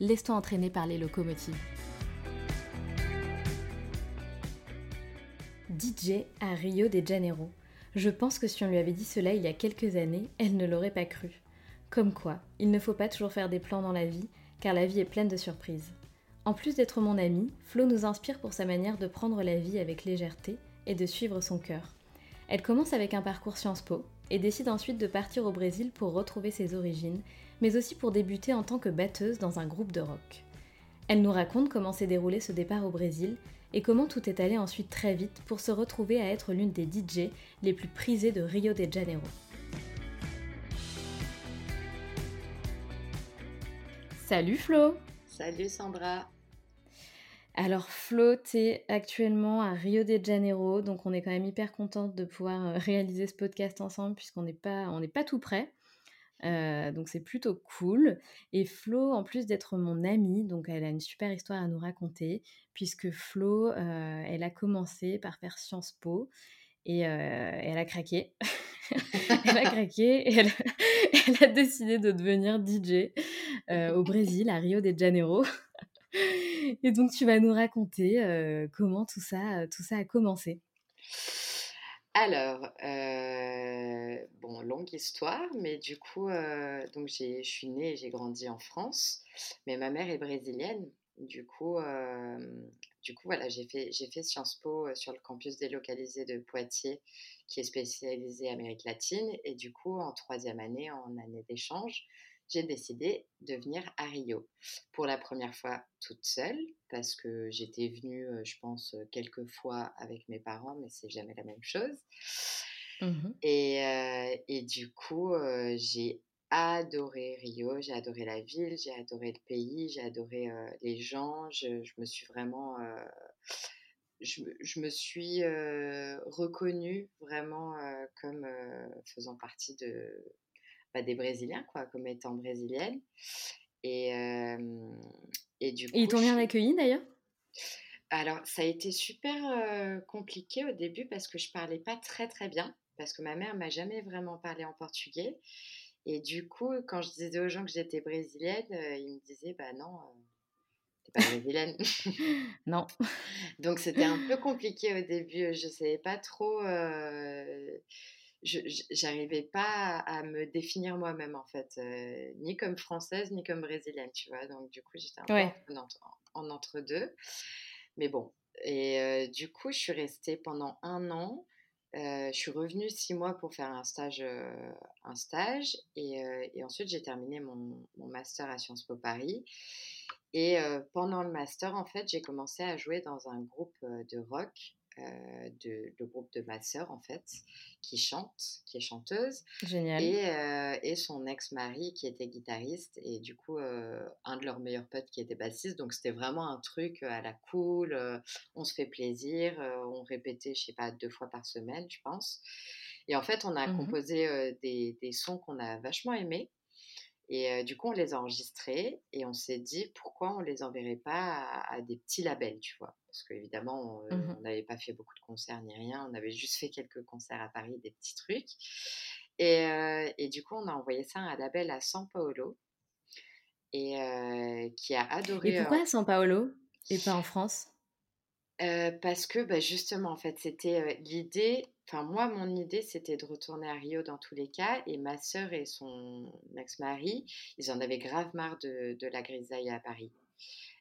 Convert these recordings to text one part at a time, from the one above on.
laisse-toi entraîner par les locomotives. DJ à Rio de Janeiro. Je pense que si on lui avait dit cela il y a quelques années, elle ne l'aurait pas cru. Comme quoi, il ne faut pas toujours faire des plans dans la vie, car la vie est pleine de surprises. En plus d'être mon amie, Flo nous inspire pour sa manière de prendre la vie avec légèreté et de suivre son cœur. Elle commence avec un parcours Sciences Po et décide ensuite de partir au Brésil pour retrouver ses origines, mais aussi pour débuter en tant que batteuse dans un groupe de rock. Elle nous raconte comment s'est déroulé ce départ au Brésil et comment tout est allé ensuite très vite pour se retrouver à être l'une des DJ les plus prisées de Rio de Janeiro. Salut Flo Salut Sandra alors Flo, tu es actuellement à Rio de Janeiro, donc on est quand même hyper contente de pouvoir euh, réaliser ce podcast ensemble puisqu'on n'est pas, on n'est pas tout prêt. Euh, donc c'est plutôt cool. Et Flo, en plus d'être mon amie, donc elle a une super histoire à nous raconter, puisque Flo, euh, elle a commencé par faire Sciences Po et elle a craqué. elle a craqué et elle, a décidé de devenir DJ au Brésil, à Rio de Janeiro. Et donc, tu vas nous raconter euh, comment tout ça, euh, tout ça a commencé. Alors, euh, bon, longue histoire, mais du coup, donc je suis née et j'ai grandi en France, mais ma mère est brésilienne. Du coup, du coup voilà, j'ai fait, fait Sciences Po sur le campus délocalisé de Poitiers, qui est spécialisé Amérique latine. Et du coup, en troisième année, en année d'échange, j'ai décidé de venir à Rio pour la première fois toute seule parce que j'étais venue, je pense, quelques fois avec mes parents, mais c'est jamais la même chose. Mmh et, et, du coup, j'ai adoré Rio, j'ai adoré la ville, j'ai adoré le pays, j'ai adoré les gens. Je, je, me suis vraiment, je, je, me suis reconnue vraiment comme faisant partie de, des Brésiliens, quoi, comme étant brésilienne. Et, et du coup. ils t'ont bien accueilli d'ailleurs? Alors, ça a été super compliqué au début parce que je parlais pas très très bien, parce que ma mère m'a jamais vraiment parlé en portugais. Et du coup, quand je disais aux gens que j'étais brésilienne, ils me disaient Bah non, t'es pas brésilienne. non. Donc, c'était un peu compliqué au début. Je savais pas trop j'arrivais pas à, me définir moi-même en fait, euh, ni comme française ni comme brésilienne, tu vois? Donc du coup, j'étais un peu en, entre, deux. Mais bon, et euh, du coup, je suis restée pendant un an. Euh, je suis revenue six mois pour faire un stage, un stage et, et ensuite j'ai terminé mon, mon, master à Sciences Po Paris. Et pendant le master, en fait, j'ai commencé à jouer dans un groupe de rock euh, de, groupe de ma sœur, en fait, qui chante, qui est chanteuse. Génial. Et, euh, et son ex-mari qui était guitariste et du coup, euh, un de leurs meilleurs potes qui était bassiste. Donc, c'était vraiment un truc à la cool. on se fait plaisir. on répétait, je sais pas, deux fois par semaine, je pense. Et en fait, on a mmh composé des, des, sons qu'on a vachement aimés. Et du coup, on les a enregistrés et on s'est dit pourquoi on les enverrait pas à, des petits labels, tu vois. Parce qu'évidemment, mmh on n'avait pas fait beaucoup de concerts ni rien. On avait juste fait quelques concerts à Paris, des petits trucs. Et, et du coup, on a envoyé ça à un label à São Paulo et qui a adoré. Et pourquoi à São Paulo et pas en France? Parce que bah, justement, en fait, c'était l'idée. Enfin, moi, mon idée, c'était de retourner à Rio dans tous les cas. Et ma sœur et son ex-mari, ils en avaient grave marre de, de la grisaille à Paris.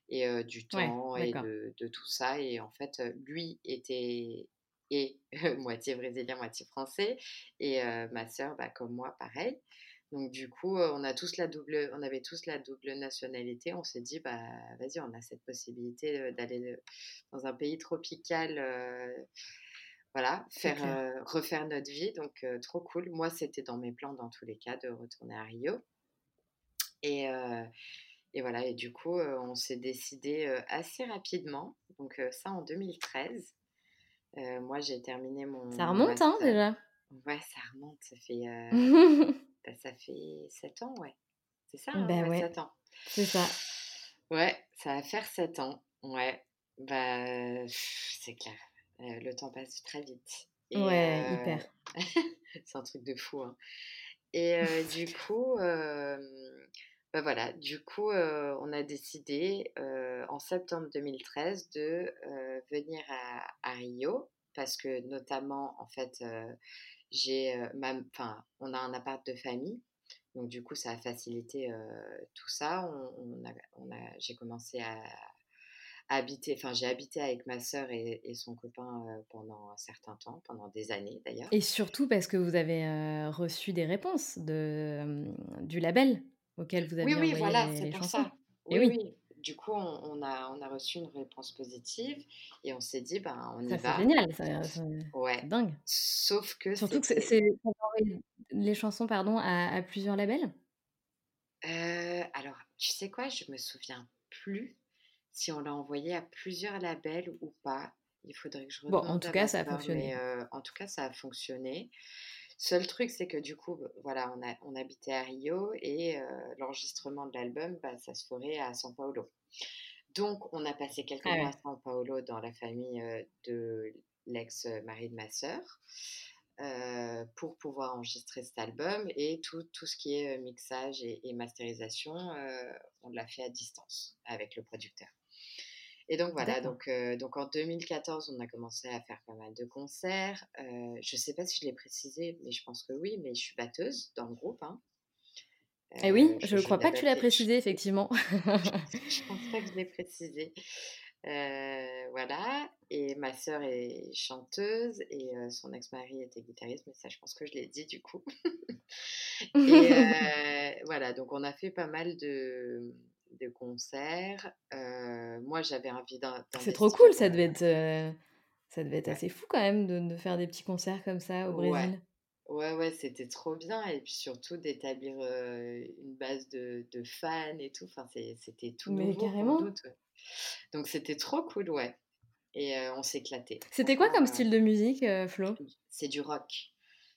Et du temps et de, de, tout ça. Et en fait, lui était et moitié brésilien, moitié français. Et ma sœur, bah, comme moi, pareil. Donc du coup, on a tous la double, on avait tous la double nationalité. On s'est dit, bah vas-y, on a cette possibilité d'aller dans un pays tropical, voilà, faire refaire notre vie. Donc trop cool. Moi, c'était dans mes plans dans tous les cas de retourner à Rio. Et et voilà, et du coup, on s'est décidé assez rapidement. Donc ça en 2013. moi, j'ai terminé mon, ça remonte, hein, déjà? Ouais, ça remonte. Ça fait, bah, ça fait 7 ans, ouais. C'est ça, hein, bah ouais, 7 ans. C'est ça. Ouais, ça va faire 7 ans. Ouais, bah, c'est clair. le temps passe très vite. ouais, hyper. c'est un truc de fou. Hein. Et du coup, bah voilà, du coup, on a décidé en septembre 2013 de venir à, Rio parce que notamment, en fait, j'ai, enfin, on a un appart de famille. Donc du coup, ça a facilité tout ça. J'ai commencé à, habité, enfin j'ai habité avec ma sœur et, son copain pendant un certain temps, pendant des années d'ailleurs. Et surtout parce que vous avez reçu des réponses du label auquel vous avez oui, oui, voilà, c'est pour Ça. Oui, oui, Du coup, on, a, on a reçu une réponse positive et on s'est dit, ben, on y ça, va. C'est génial, ça, ouais. dingue. Sauf que surtout que c'est les chansons pardon à, plusieurs labels? alors, tu sais quoi, je me souviens plus si on l'a envoyé à plusieurs labels ou pas. Il faudrait que je Bon, en tout cas, ça a fonctionné. en tout cas, ça a fonctionné. Seul truc, c'est que du coup, voilà, on, a, on habitait à Rio et l'enregistrement de l'album, bah, ça se ferait à São Paulo. Donc, on a passé quelques ah mois à São Paulo dans la famille de l'ex-mari de ma sœur. pour pouvoir enregistrer cet album et tout, tout ce qui est mixage et, et masterisation, on l'a fait à distance avec le producteur. Et donc voilà, donc, euh, donc en 2014, on a commencé à faire pas mal de concerts. Euh, je ne sais pas si je l'ai précisé, mais je pense que oui, mais je suis batteuse dans le groupe. Hein. Eh oui, euh, je ne crois pas que tu l'as précisé, effectivement. je ne pense pas que je l'ai précisé. voilà, et ma sœur est chanteuse et son ex-mari était guitariste, mais ça, je pense que je l'ai dit du coup. et voilà, donc on a fait pas mal de, de concerts. moi, j'avais envie d'un. C'est trop cool, ça devait être, ça devait être assez fou quand même de, faire des petits concerts comme ça au Brésil. Ouais, ouais, c'était trop bien. Et puis surtout d'établir une base de, fans et tout. Enfin, c'était tout Mais carrément. Donc c'était trop cool, ouais. Et on s'éclatait. C'était quoi comme style de musique, Flo? C'est du rock.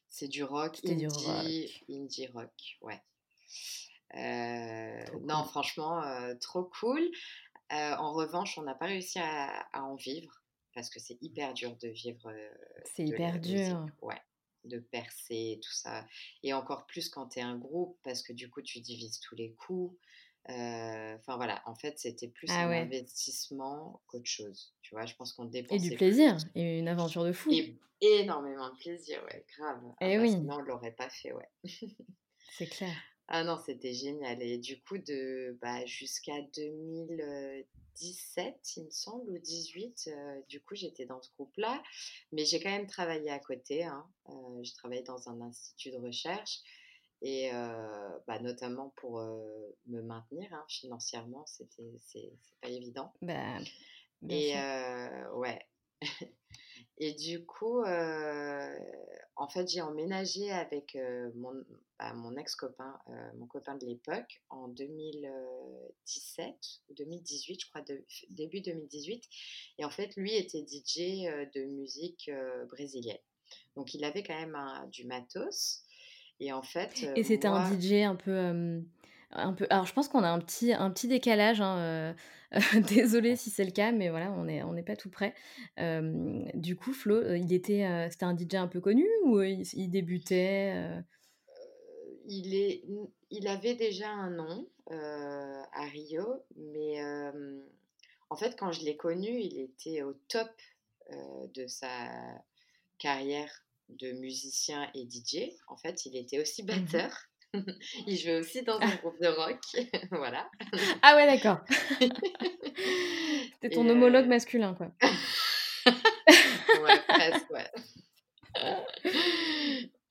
C'est du rock, indie, du rock. indie rock, ouais. Euh, non, franchement, euh, trop cool. Euh, en revanche, on n'a pas réussi à, en vivre parce que c'est hyper dur de vivre. c'est hyper dur. Ouais, de percer, tout ça. Et encore plus quand tu es un groupe parce que du coup, tu divises tous les coûts. Enfin voilà, en fait, c'était plus ah un investissement qu'autre chose. Tu vois, je pense qu'on dépensait. Et du plaisir, et une aventure de fou. Et énormément de plaisir, ouais, grave. Et ah bah, oui. Sinon, on l'aurait pas fait, ouais. C'est clair. Ah non, c'était génial. Et du coup, de bah, jusqu'à 2017, il me semble, ou 18, euh, du coup, j'étais dans ce groupe-là. Mais j'ai quand même travaillé à côté. Hein. Euh, j'ai travaillé dans un institut de recherche. Et euh, bah, notamment pour me maintenir hein, financièrement, c'était c'est pas évident. Bah, et ouais. Et du coup, en fait, j'ai emménagé avec mon, bah, mon ex-copain, mon copain de l'époque, en 2017 ou 2018, je crois, début 2018. Et en fait, lui était DJ de musique brésilienne. Donc, il avait quand même du matos. Et en fait. Et c'était un DJ un peu un peu. Alors, je pense qu'on a un petit, un petit décalage. Hein, euh, désolée si c'est le cas, mais voilà, on n'est on est pas tout près. du coup, Flo, euh, il était, euh, c'était un DJ un peu connu ou il, débutait il, est, il avait déjà un nom à Rio, mais en fait, quand je l'ai connu, il était au top de sa carrière de musicien et DJ. En fait, il était aussi mmh batteur. Il jouait aussi dans un groupe de rock. voilà. Ah ouais, d'accord. C'était ton homologue euh masculin, quoi. ouais, presque, ouais.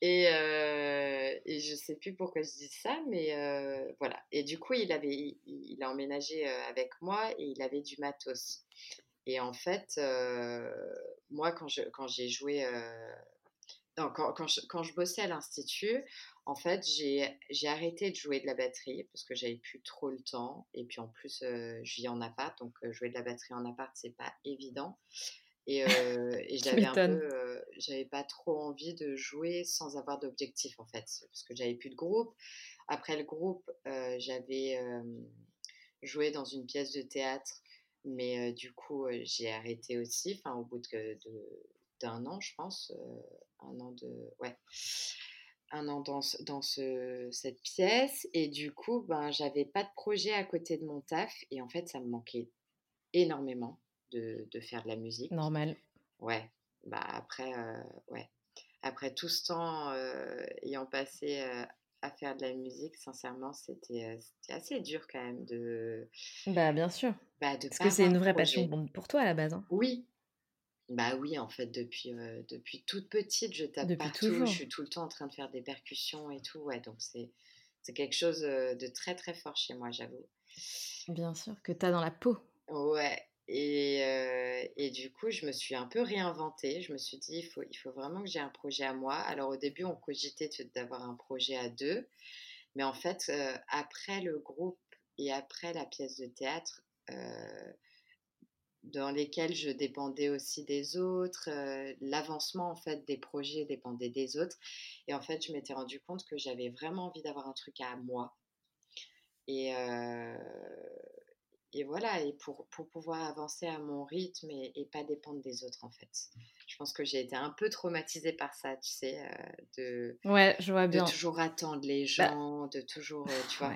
Et, euh, et, je sais plus pourquoi je dis ça, mais euh, voilà. Et du coup, il, avait, il, a emménagé euh, avec moi et il avait du matos. Et en fait, moi, quand, je, quand j'ai joué non, quand, quand, je, quand, je, bossais à l'Institut, en fait, j'ai arrêté de jouer de la batterie parce que j'avais plus trop le temps. Et puis en plus, euh, je vis en appart, donc euh, jouer de la batterie en appart, c'est pas évident. Et, euh, et j'avais un peu, j'avais pas trop envie de jouer sans avoir d'objectif en fait, parce que j'avais plus de groupe. Après le groupe, j'avais joué dans une pièce de théâtre, mais du coup, j'ai arrêté aussi, enfin au bout de, d'un an, je pense, un an de, ouais, un an dans, dans ce, cette pièce. Et du coup, ben, j'avais pas de projet à côté de mon taf. Et en fait, ça me manquait énormément de, de faire de la musique. Normal. Ouais. Bah après, euh, ouais. Après tout ce temps euh, ayant passé euh, à faire de la musique, sincèrement, c'était assez dur quand même de. Bah bien sûr. Bah, de Parce que c'est une vraie passion pour toi à la base. Hein. Oui, bah oui, en fait, depuis, depuis toute petite, je tape depuis partout. Toujours. Je suis tout le temps en train de faire des percussions et tout. Ouais, donc c'est, c'est quelque chose de très très fort chez moi, j'avoue. Bien sûr, que tu as dans la peau. Ouais. Et, et, du coup, je me suis un peu réinventée. Je me suis dit, il faut, il faut vraiment que j'ai un projet à moi. Alors au début, on cogitait d'avoir un projet à deux. Mais en fait, après le groupe et après la pièce de théâtre, dans lesquels je dépendais aussi des autres. Euh, l'avancement en fait des projets dépendait des autres. Et en fait, je m'étais rendu compte que j'avais vraiment envie d'avoir un truc à moi. Et, euh, et voilà, et pour, pour, pouvoir avancer à mon rythme et, pas dépendre des autres en fait. Je pense que j'ai été un peu traumatisée par ça, tu sais, euh, de, ouais, je vois bien. de toujours attendre les bah gens, de toujours, tu vois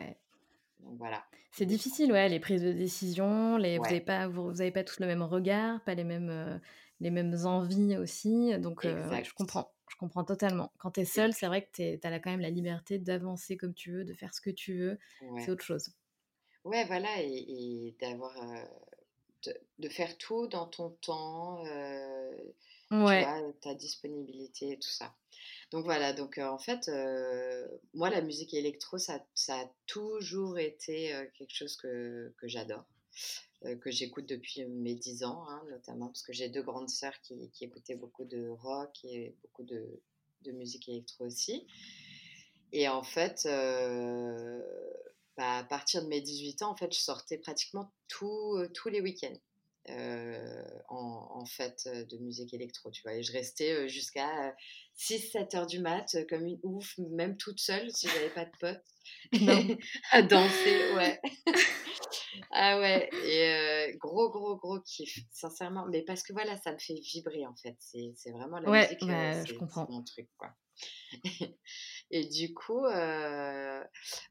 voilà. C'est difficile, ouais, les prises de décision, les, vous n'avez pas, vous, vous avez pas tous le même regard, pas les mêmes, euh, les mêmes envies aussi. Donc, euh, je comprends, je comprends totalement. Quand tu es seule, c'est vrai que tu as quand même la liberté d'avancer comme tu veux, de faire ce que tu veux. C'est autre chose. Ouais, voilà, et, d'avoir. Euh, de, faire tout dans ton temps, ouais. tu vois, ta disponibilité, tout ça. Donc voilà, donc en fait, moi, la musique électro, ça, a toujours été quelque chose que, j'adore, que j'écoute depuis mes 10 ans, hein, notamment parce que j'ai deux grandes sœurs qui, écoutaient beaucoup de rock et beaucoup de, musique électro aussi. Et en fait, bah, à partir de mes 18 ans, en fait, je sortais pratiquement tous les week-ends. En, en, de musique électro, tu vois. Et je restais jusqu'à 6-7 heures du mat, euh, comme une ouf, même toute seule, si j'avais pas de potes, à danser, ouais. ah ouais, et gros, gros, gros kiff, sincèrement. Mais parce que voilà, ça me fait vibrer, en fait. C'est vraiment la musique, bah, c'est mon truc, quoi. et du coup, euh,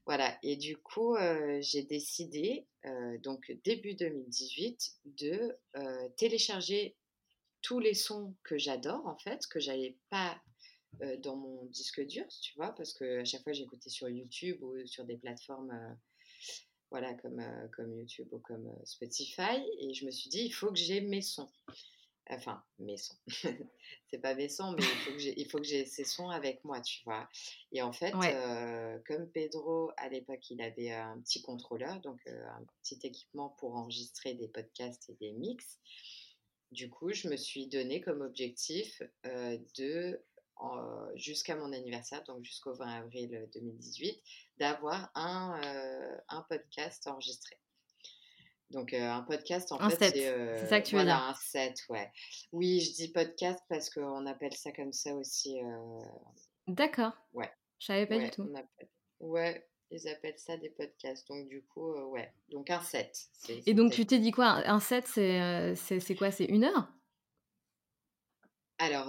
voilà. Et du coup, euh, j'ai décidé, euh, donc début 2018, de télécharger tous les sons que j'adore, en fait, que j'avais pas dans mon disque dur, tu vois, parce que à chaque fois j'écoutais sur YouTube ou sur des plateformes, voilà, comme, comme YouTube ou comme Spotify, et je me suis dit, il faut que j'ai mes sons. Enfin, mes sons. c'est pas mes sons, mais il faut que j'ai ces sons avec moi, tu vois. Et en fait, euh, comme Pedro, à l'époque, il avait un petit contrôleur, donc euh, un petit équipement pour enregistrer des podcasts et des mix. Du coup, je me suis donné comme objectif euh, de, jusqu'à mon anniversaire, donc jusqu'au 20 avril 2018, d'avoir un, un podcast enregistré. Donc un podcast, en fait, c'est ça que tu voilà, un set, ouais. Oui, je dis podcast parce qu'on appelle ça comme ça aussi. D'accord. Ouais. Je savais pas du tout. Ouais, ils appellent ça des podcasts. Donc du coup, ouais. Donc un set. Et donc tu t'es dit quoi? Un set, c'est c'est quoi? C'est une heure? Alors,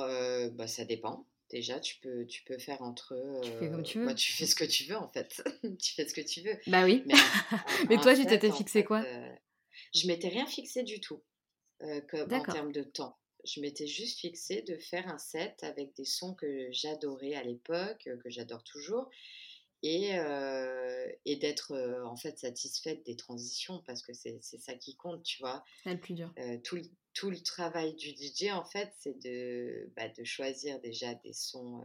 bah, ça dépend. Déjà, tu peux, tu peux faire entre. tu fais comme tu veux. Bah, tu fais ce que tu veux en fait. tu fais ce que tu veux. Bah oui. Mais, Mais toi, tu t'étais fixé quoi? je m'étais rien fixé du tout euh, comme, en termes de temps. Je m'étais juste fixé de faire un set avec des sons que j'adorais à l'époque, euh, que j'adore toujours, et, euh, et d'être en fait satisfaite des transitions parce que c'est ça qui compte, tu vois? C'est le plus dur. tout, tout, le travail du DJ, en fait, c'est de, bah, de choisir déjà des sons,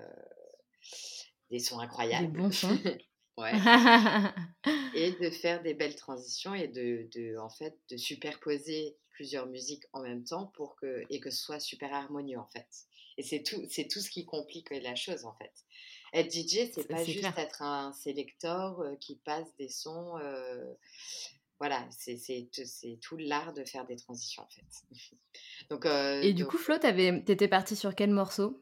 des sons incroyables. Des bons sons. Ouais. et de faire des belles transitions et de, de, en fait, de superposer plusieurs musiques en même temps pour que, et que ce soit super harmonieux, en fait. Et c'est tout, c'est tout ce qui complique la chose, en fait. Être DJ, c'est pas juste être un sélecteur qui passe des sons. Euh, voilà, c'est tout l'art de faire des transitions, en fait. donc, euh, et du coup, Flo, t'étais partie sur quel morceau?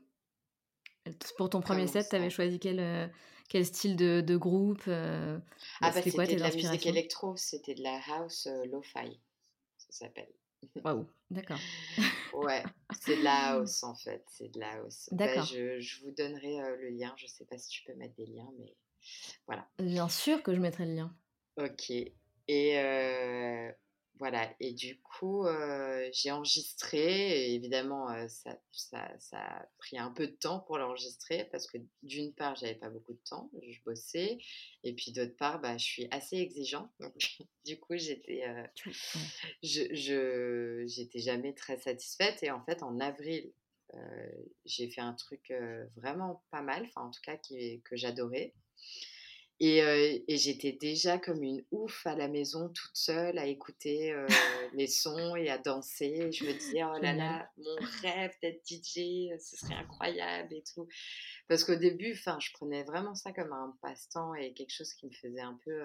Pour ton premier set, t'avais choisi quel quel style de, de groupe Ah, bah, c'était quoi tes de la musique électro, c'était de la house lo-fi, ça s'appelle. Waouh, d'accord. ouais, c'est de la house en fait, c'est de la house. Bah, d'accord. je, je, vous donnerai le lien, je sais pas si tu peux mettre des liens, mais voilà. Bien sûr que je mettrai le lien. Ok. Et voilà, et du coup, j'ai enregistré. Et évidemment, ça, ça, ça, a pris un peu de temps pour l'enregistrer parce que d'une part, j'avais pas beaucoup de temps, je bossais. Et puis d'autre part, bah, je suis assez exigeante. Donc, du coup, j'étais, je, j'étais jamais très satisfaite. Et en fait, en avril, j'ai fait un truc vraiment pas mal, enfin, en tout cas, qui, que j'adorais. Et, j'étais déjà comme une ouf à la maison, toute seule, à écouter les sons et à danser. je me disais, oh là là, mon rêve d'être DJ, ce serait incroyable et tout. Parce qu'au début, je prenais vraiment ça comme un passe-temps et quelque chose qui me faisait un peu,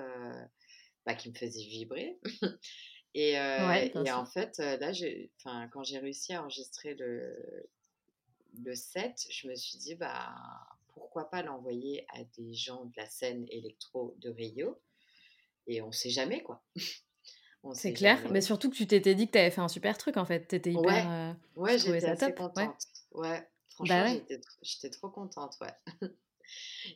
bah, qui me faisait vibrer. et, et en fait, là, quand j'ai réussi à enregistrer le, le set, je me suis dit, bah pourquoi pas l'envoyer à des gens de la scène électro de Rio? Et on sait jamais, quoi. C'est clair, mais surtout que tu t'étais dit que tu avais fait un super truc en fait. T'étais hyper. Ouais, euh, ouais j'étais assez contente. Ouais, bah franchement, j'étais trop contente, ouais.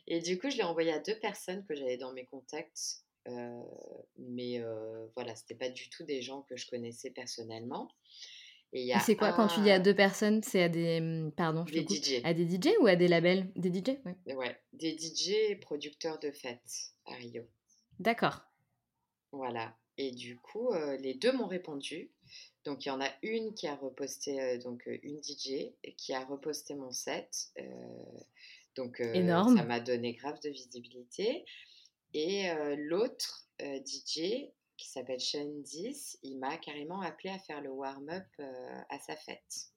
Et du coup, je l'ai envoyé à deux personnes que j'avais dans mes contacts. Euh, mais euh, voilà, c'était pas du tout des gens que je connaissais personnellement. Et c'est quoi quand tu dis à deux personnes C'est à des. Mmh, pardon, je des DJ. À des DJ ou à des labels? Des DJ ouais. ouais. Des DJ producteurs de fêtes à Rio. D'accord. Voilà. Et du coup, euh, les deux m'ont répondu. Donc, il y en a une qui a reposté, euh, donc euh, une DJ, qui a reposté mon set. donc, Énorme. ça m'a donné grave de visibilité. Et l'autre DJ qui s'appelle Sean 10, il m'a carrément appelé à faire le warm-up euh, à sa fête.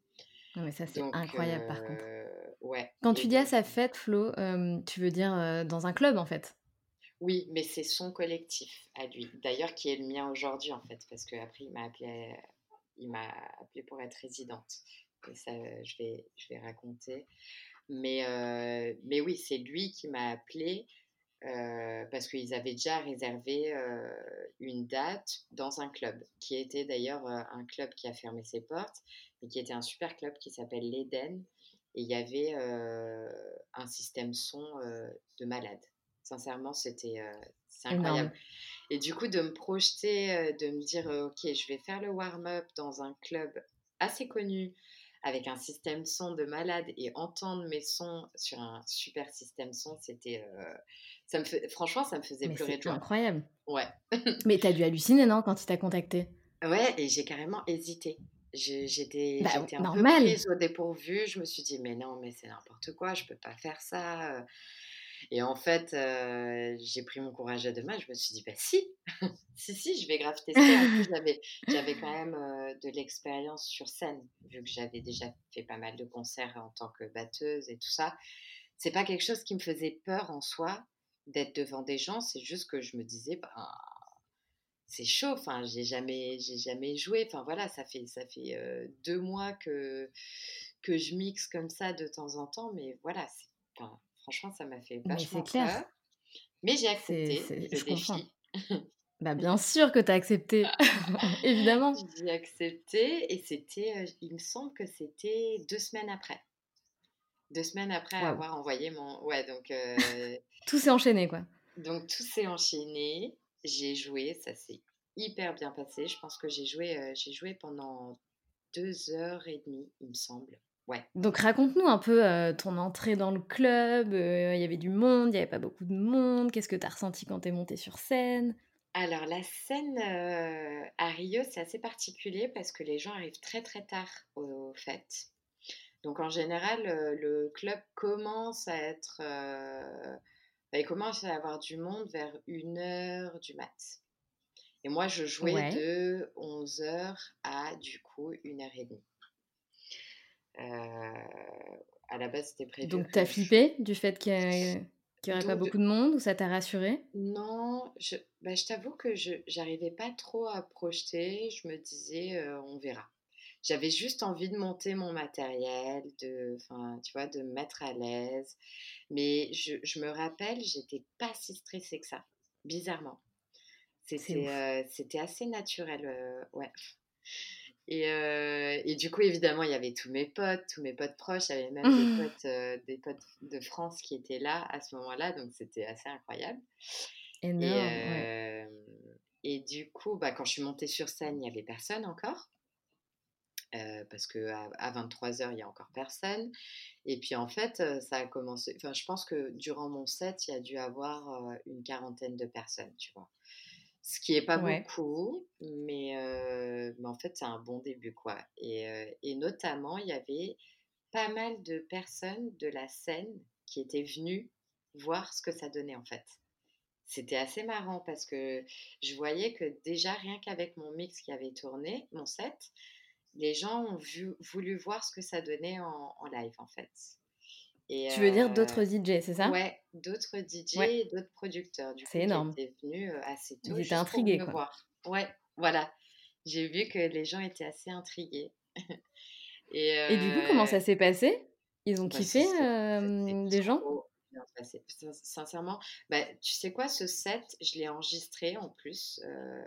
mais ça, c'est incroyable par contre. Euh, ouais. Quand tu dis à sa fête, Flo, euh, tu veux dire dans un club en fait? Oui, mais c'est son collectif à lui. D'ailleurs, qui est le mien aujourd'hui en fait, parce qu'après, il m'a appelé, il m'a appelé pour être résidente. Et ça, je vais, je vais raconter. Mais, mais oui, c'est lui qui m'a appelé euh, parce qu'ils avaient déjà réservé euh, une date dans un club, qui était d'ailleurs euh, un club qui a fermé ses portes, mais qui était un super club qui s'appelle l'Eden. Et il y avait un système son de malade. Sincèrement, c'était incroyable. Et du coup, de me projeter, de me dire, ok, je vais faire le warm-up dans un club assez connu, avec un système son de malade et entendre mes sons sur un super système son, c'était ça me fait, franchement, ça me faisait pleurer de joie. incroyable. Ouais. Mais t'as dû halluciner, non, quand il t'a contacté? Ouais, et j'ai carrément hésité. J'étais bah, un normal. peu prise au dépourvu. Je me suis dit, mais non, mais c'est n'importe quoi, je peux pas faire ça. Et en fait, euh, j'ai pris mon courage à deux mains. Je me suis dit, bah si, si, si, je vais grave tester. j'avais quand même euh, de l'expérience sur scène, vu que j'avais déjà fait pas mal de concerts en tant que batteuse et tout ça. C'est pas quelque chose qui me faisait peur en soi d'être devant des gens, c'est juste que je me disais, ben, c'est chaud, enfin, j'ai jamais, j'ai jamais joué, enfin voilà, ça fait, ça fait deux mois que, que je mixe comme ça de temps en temps, mais voilà, franchement, ça m'a fait vachement mais clair. peur. Mais j'ai accepté le défi. Bah bien sûr que tu as accepté, évidemment. J'ai accepté et c'était, il me semble que c'était deux semaines après. Deux semaines après avoir envoyé mon... Ouais, donc... tout s'est enchaîné, quoi. Donc tout s'est enchaîné. J'ai joué, ça s'est hyper bien passé. Je pense que j'ai joué, j'ai joué pendant deux heures et demie, il me semble. Ouais. Donc raconte-nous un peu ton entrée dans le club. Il y avait du monde, il n'y avait pas beaucoup de monde. Qu'est-ce que tu as ressenti quand tu es montée sur scène? Alors la scène à Rio, c'est assez particulier parce que les gens arrivent très très tard aux fêtes. Donc en général, le club commence à être bah, il commence à avoir du monde vers 1h du mat. Et moi, je jouais Ouais. de 11h à du coup 1h30. Euh, à la base, c'était prévu Donc, que tu as je... flippé du fait qu'il n'y aurait pas Donc, beaucoup de monde ou ça t'a rassuré? Non, je, bah, je t'avoue que je j'arrivais pas trop à projeter. Je me disais, euh, on verra. J'avais juste envie de monter mon matériel, de, tu vois, de me mettre à l'aise. Mais je, je me rappelle, j'étais pas si stressée que ça, bizarrement. C'était euh, c'était assez naturel, euh, ouais. Et, euh, et du coup, évidemment, il y avait tous mes potes, tous mes potes proches. Il y avait même des potes, euh, des potes de France qui étaient là à ce moment-là. Donc, c'était assez incroyable. Et, ouais. euh, et du coup, bah, quand je suis montée sur scène, il n'y avait personne encore. Parce qu'à à 23h, il n'y a encore personne. Et puis en fait, ça a commencé. Enfin, je pense que durant mon set, il y a dû avoir une quarantaine de personnes, tu vois. Ce qui est pas Ouais. beaucoup, mais, euh, mais en fait, c'est un bon début, quoi. Et, euh, et notamment, il y avait pas mal de personnes de la scène qui étaient venues voir ce que ça donnait, en fait. C'était assez marrant parce que je voyais que déjà, rien qu'avec mon mix qui avait tourné, mon set, les gens ont vu, voulu voir ce que ça donnait en, en live, en fait. Et Tu veux dire d'autres DJ, c'est ça? ouais, d'autres DJ Ouais. et d'autres producteurs, du C'est énorme. étaient venus assez Ils tôt étaient juste pour intrigués, me quoi. voir. Ouais, voilà. J'ai vu que les gens étaient assez intrigués. et Et du coup, comment ça s'est passé? Ils ont bah, kiffé, les gens? Bien passé. Sin- Sincèrement, bah, tu sais quoi, ce set, je l'ai enregistré en plus euh,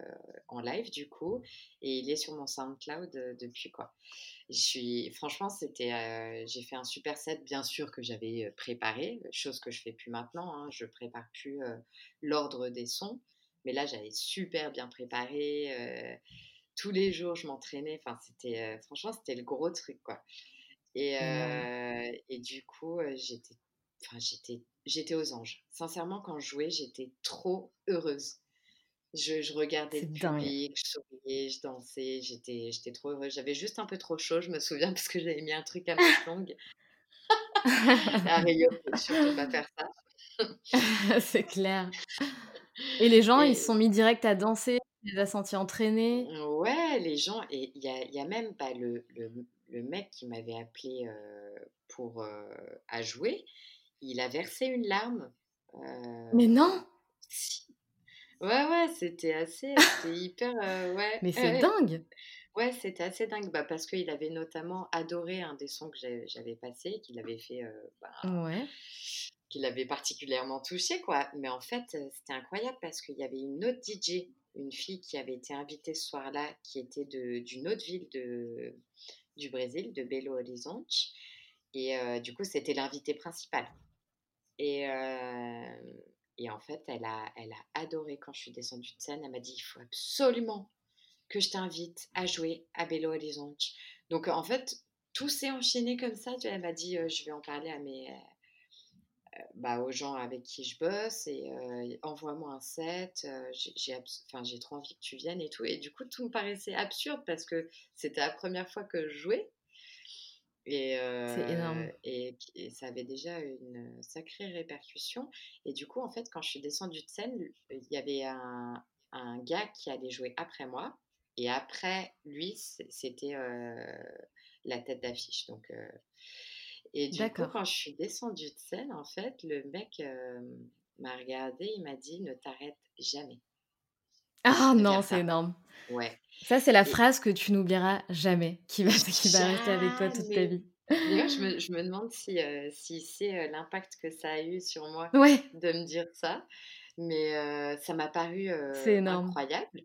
en live du coup, et il est sur mon SoundCloud euh, depuis quoi. Je suis, franchement, c'était, euh, j'ai fait un super set, bien sûr que j'avais préparé, chose que je fais plus maintenant. Hein, je prépare plus l'ordre des sons, mais là j'avais super bien préparé. tous les jours, je m'entraînais. Enfin, c'était, franchement, c'était le gros truc quoi. Et, et du coup, j'étais, enfin, j'étais, j'étais aux anges. Sincèrement, quand je jouais, j'étais trop heureuse. Je, je regardais le public, je souriais, je dansais, j'étais, j'étais trop heureuse. J'avais juste un peu trop chaud, je me souviens, parce que j'avais mis un truc à ma longue. À Rio, surtout pas faire ça. c'est clair. Et les gens, ils se sont mis direct à danser, tu les as sentis entraînés ouais, les gens, et il y a, y a même bah, le, le, le mec qui m'avait appelé euh, pour euh, à jouer, il a versé une larme. Mais Euh, non si. Ouais, ouais, c'était assez, c'était hyper, euh, ouais, Mais c'est ouais. dingue Ouais, c'était assez dingue, bah, parce qu'il avait notamment adoré un des sons que j'avais passé, qu'il avait fait, euh, bah, Ouais. qui l'avait particulièrement touché, quoi. Mais en fait, c'était incroyable parce qu'il y avait une autre DJ, une fille qui avait été invitée ce soir-là, qui était d'une autre ville de, du Brésil, de Belo Horizonte. Et euh, du coup, c'était l'invitée principale. Et, euh, en fait, elle a, adoré quand je suis descendue de scène. Elle m'a dit, il faut absolument que je t'invite à jouer à Belo Horizonte. Donc, en fait, tout s'est enchaîné comme ça. Elle m'a dit, euh, je vais en parler à mes, euh, bah, aux gens avec qui je bosse et euh, envoie-moi un set. euh, j'ai trop envie que tu viennes et tout. Et du coup, tout me paraissait absurde parce que c'était la première fois que je jouais. Et, C'est euh, énorme. et, et ça avait déjà une sacrée répercussion. Et du coup, en fait, quand je suis descendue de scène, il y avait un, un gars qui allait jouer après moi. Et après, lui, c'était euh, la tête d'affiche. Donc, euh, et du coup, quand je suis descendue de scène, en fait, le mec m'a regardé, il m'a dit ne t'arrête jamais Ah de non, faire c'est ça. énorme. Ouais. Ça, c'est la Et phrase que tu n'oublieras jamais, qui va, qui va rester avec toi toute ta vie. D'ailleurs, je me, je me demande si, euh, si c'est euh, l'impact que ça a eu sur moi Ouais, de me dire ça. Mais euh, ça m'a paru c'est incroyable.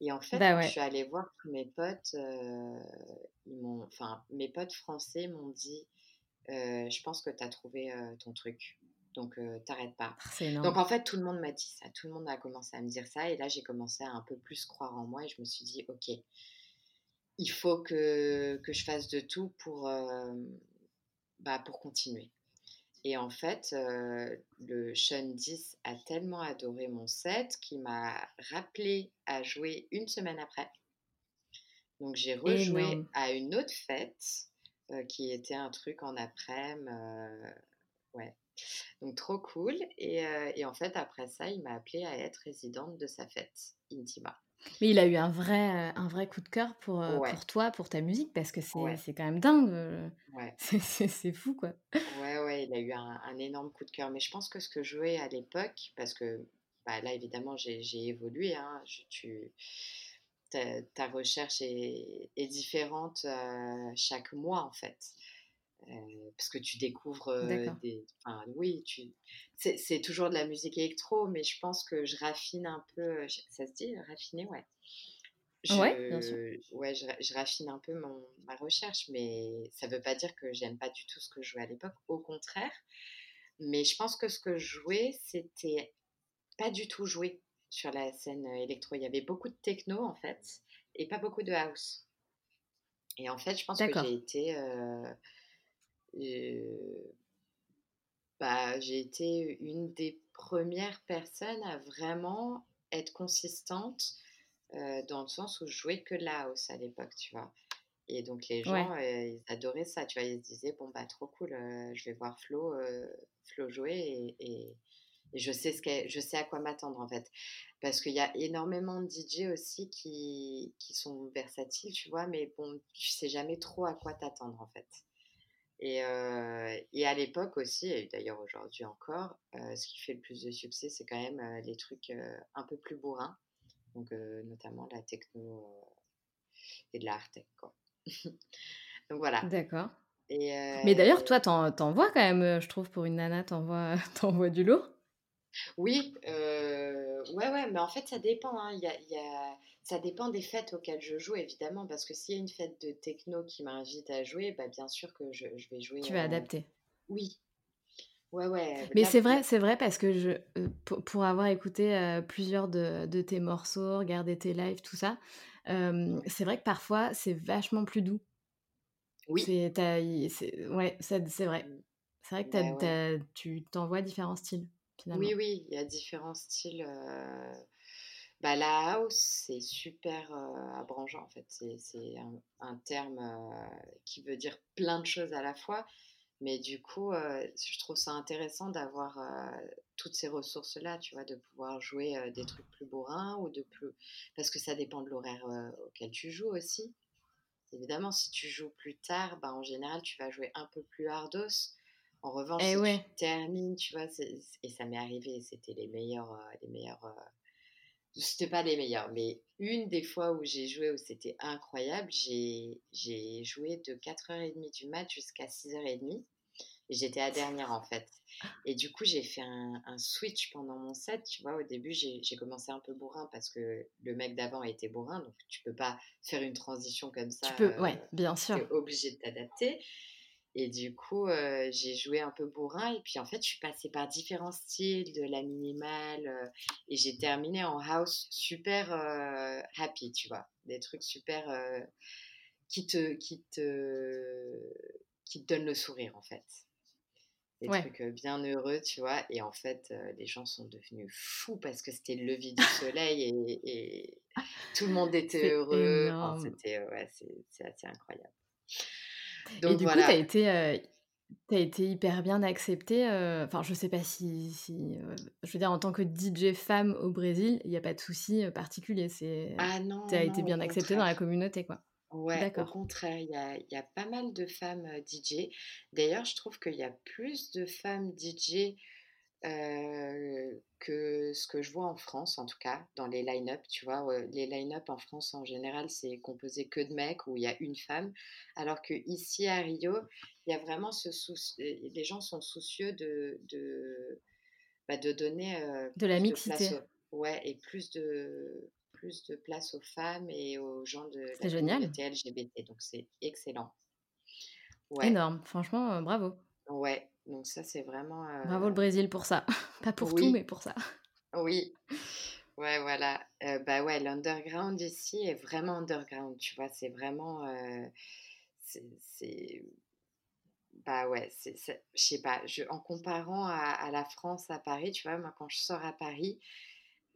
Et en fait, Bah je suis allée voir mes potes, ils m'ont, mes potes français m'ont dit Je pense que tu as trouvé ton truc. Donc, euh, t'arrêtes pas. Ah, Donc, en fait, tout le monde m'a dit ça. Tout le monde a commencé à me dire ça. Et là, j'ai commencé à un peu plus croire en moi. Et je me suis dit Ok, il faut que, que je fasse de tout pour, euh, bah, pour continuer. Et en fait, euh, le Sean 10 a tellement adoré mon set qu'il m'a rappelé à jouer une semaine après. Donc j'ai rejoué Énorme. à une autre fête qui était un truc en après-midi. ouais. Donc trop cool et en fait après ça, il m'a appelée à être résidente de sa fête Intima. Mais il a eu un vrai, un vrai coup de cœur pour, Ouais. pour toi, pour ta musique parce que c'est Ouais. quand même dingue, Ouais. c'est fou, quoi. Ouais, ouais, il a eu un un énorme coup de cœur. Mais je pense que ce que je jouais à l'époque, parce que, bah, là évidemment j'ai évolué, hein, je tu ta ta recherche est est différente, chaque mois en fait. Heu, parce que tu découvres, D'accord. des enfin oui, tu c'est toujours de la musique électro, mais je pense que je raffine un peu, j ça se dit raffiner? Ouais. Ouais, bien sûr. Je ouais, je je raffine un peu mon ma recherche, mais ça veut pas dire que j'aime pas du tout ce que je jouais à l'époque, au contraire. Mais je pense que ce que je jouais, c'était pas du tout joué sur la scène, électro. Il y avait beaucoup de techno en fait et pas beaucoup de house. Et en fait, je pense que j'ai été, heu, bah, j'ai été une des premières personnes à vraiment être consistante, heu, dans le sens où je jouais que de la house à l'époque, tu vois? Et donc les Ouais. gens, heu, ils adoraient ça, tu vois? Ils se disaient: «Bon, bah, trop cool, je vais voir Flo, Flo jouer et et et je sais ce qu'elle je sais à quoi m'attendre, en fait». Parce qu'il y a énormément de DJ aussi qui qui sont versatiles, tu vois? Mais bon, tu sais jamais trop à quoi t'attendre, en fait. Et à l'époque aussi et d'ailleurs aujourd'hui encore, ce qui fait le plus de succès, c'est quand même, les trucs, un peu plus bourrins, donc notamment la techno, et de la hard tech, quoi. Donc voilà D'accord. et Mais d'ailleurs, toi, tu en tu envoies quand même, je trouve pour une nana, tu envoies du lourd? oui, ouais, ouais, mais en fait, ça dépend, hein. Il y a il y a ça dépend des fêtes auxquelles je joue évidemment, parce que s'il y a une fête de techno qui m'invite à jouer, bah, bien sûr que je je vais jouer, Tu vas adapter. oui, ouais, ouais, Mais c'est vrai c'est vrai parce que je, heu, pour pour avoir écouté, heu, plusieurs de de tes morceaux, regardé tes lives, tout ça, c'est vrai que parfois c'est vachement plus doux. Oui, C'est ouais, c'est vrai. mmh, C'est vrai que bah, tu ouais. t'envoies différents styles, Oui, finalement. oui, il y a différents styles, bah, la house, c'est super, heu, abrangeant, en fait. C'est un un terme, qui veut dire plein de choses à la fois, mais du coup, je trouve ça intéressant d'avoir, toutes ces ressources-là, tu vois? De pouvoir jouer, des trucs plus bourrins ou de plus parce que ça dépend de l'horaire, auquel tu joues aussi. Évidemment, si tu joues plus tard, bah, en général, tu vas jouer un peu plus hardos. En revanche, Eh si tu termines, tu vois, et ça m'est arrivé, c'était les meilleurs, les meilleurs, c'était pas les meilleurs, mais une des fois où j'ai joué, où c'était incroyable, j'ai joué de 04:30 du mat jusqu'à 06:30 et j'étais la dernière, en fait et du coup, j'ai fait un un switch pendant mon set, tu vois? Au début, j'ai commencé un peu bourrin parce que le mec d'avant était bourrin, donc tu peux pas faire une transition comme tu ça, peux heu, ouais, bien tu sûr. es obligé de t'adapter et du coup, j'ai joué un peu bourrin et puis en fait, je suis passée par différents styles, de la minimale, et j'ai terminé en house super, happy, tu vois? Des trucs super, qui te qui te qui te donnent le sourire, en fait. Des Ouais, trucs, bien heureux, tu vois? Et en fait, les gens sont devenus fous parce que c'était le lever du soleil et et tout le monde était heureux. Enfin, c'était, ouais, c'est assez incroyable. Et du coup, tu as été, tu as été hyper bien acceptée, enfin, je sais pas si je veux dire en tant que DJ femme au Brésil, il y a pas de souci, particulier, c'est Ah tu non, as été non, bien acceptée dans la communauté, quoi? Ouais, au contraire, il y a y a pas mal de femmes, DJ. D'ailleurs, je trouve qu'il y a plus de femmes DJ, heu, que ce que je vois en France, en tout cas, dans les line-up, tu vois? Les line-up en France, en général, c'est composé que de mecs où il y a une femme. Alors qu'ici, à Rio, il y a vraiment ce souci les gens sont soucieux de de, bah, de donner, heu, De la de mixité, aux ouais et plus de plus de place aux femmes et aux gens de la communauté LGBT, donc c'est excellent. Ouais, énorme, franchement, heu, bravo. ouais, donc ça, c'est vraiment, Bravo le heu Brésil pour ça. Pas pour tout, mais pour ça. oui, ouais, voilà, heu, bah, ouais, l'underground ici est vraiment underground, tu vois? C'est vraiment, heu, c'est bah, ouais, c'est je sais pas, je en comparant à à la France, à Paris, tu vois? Moi, quand je sors à Paris,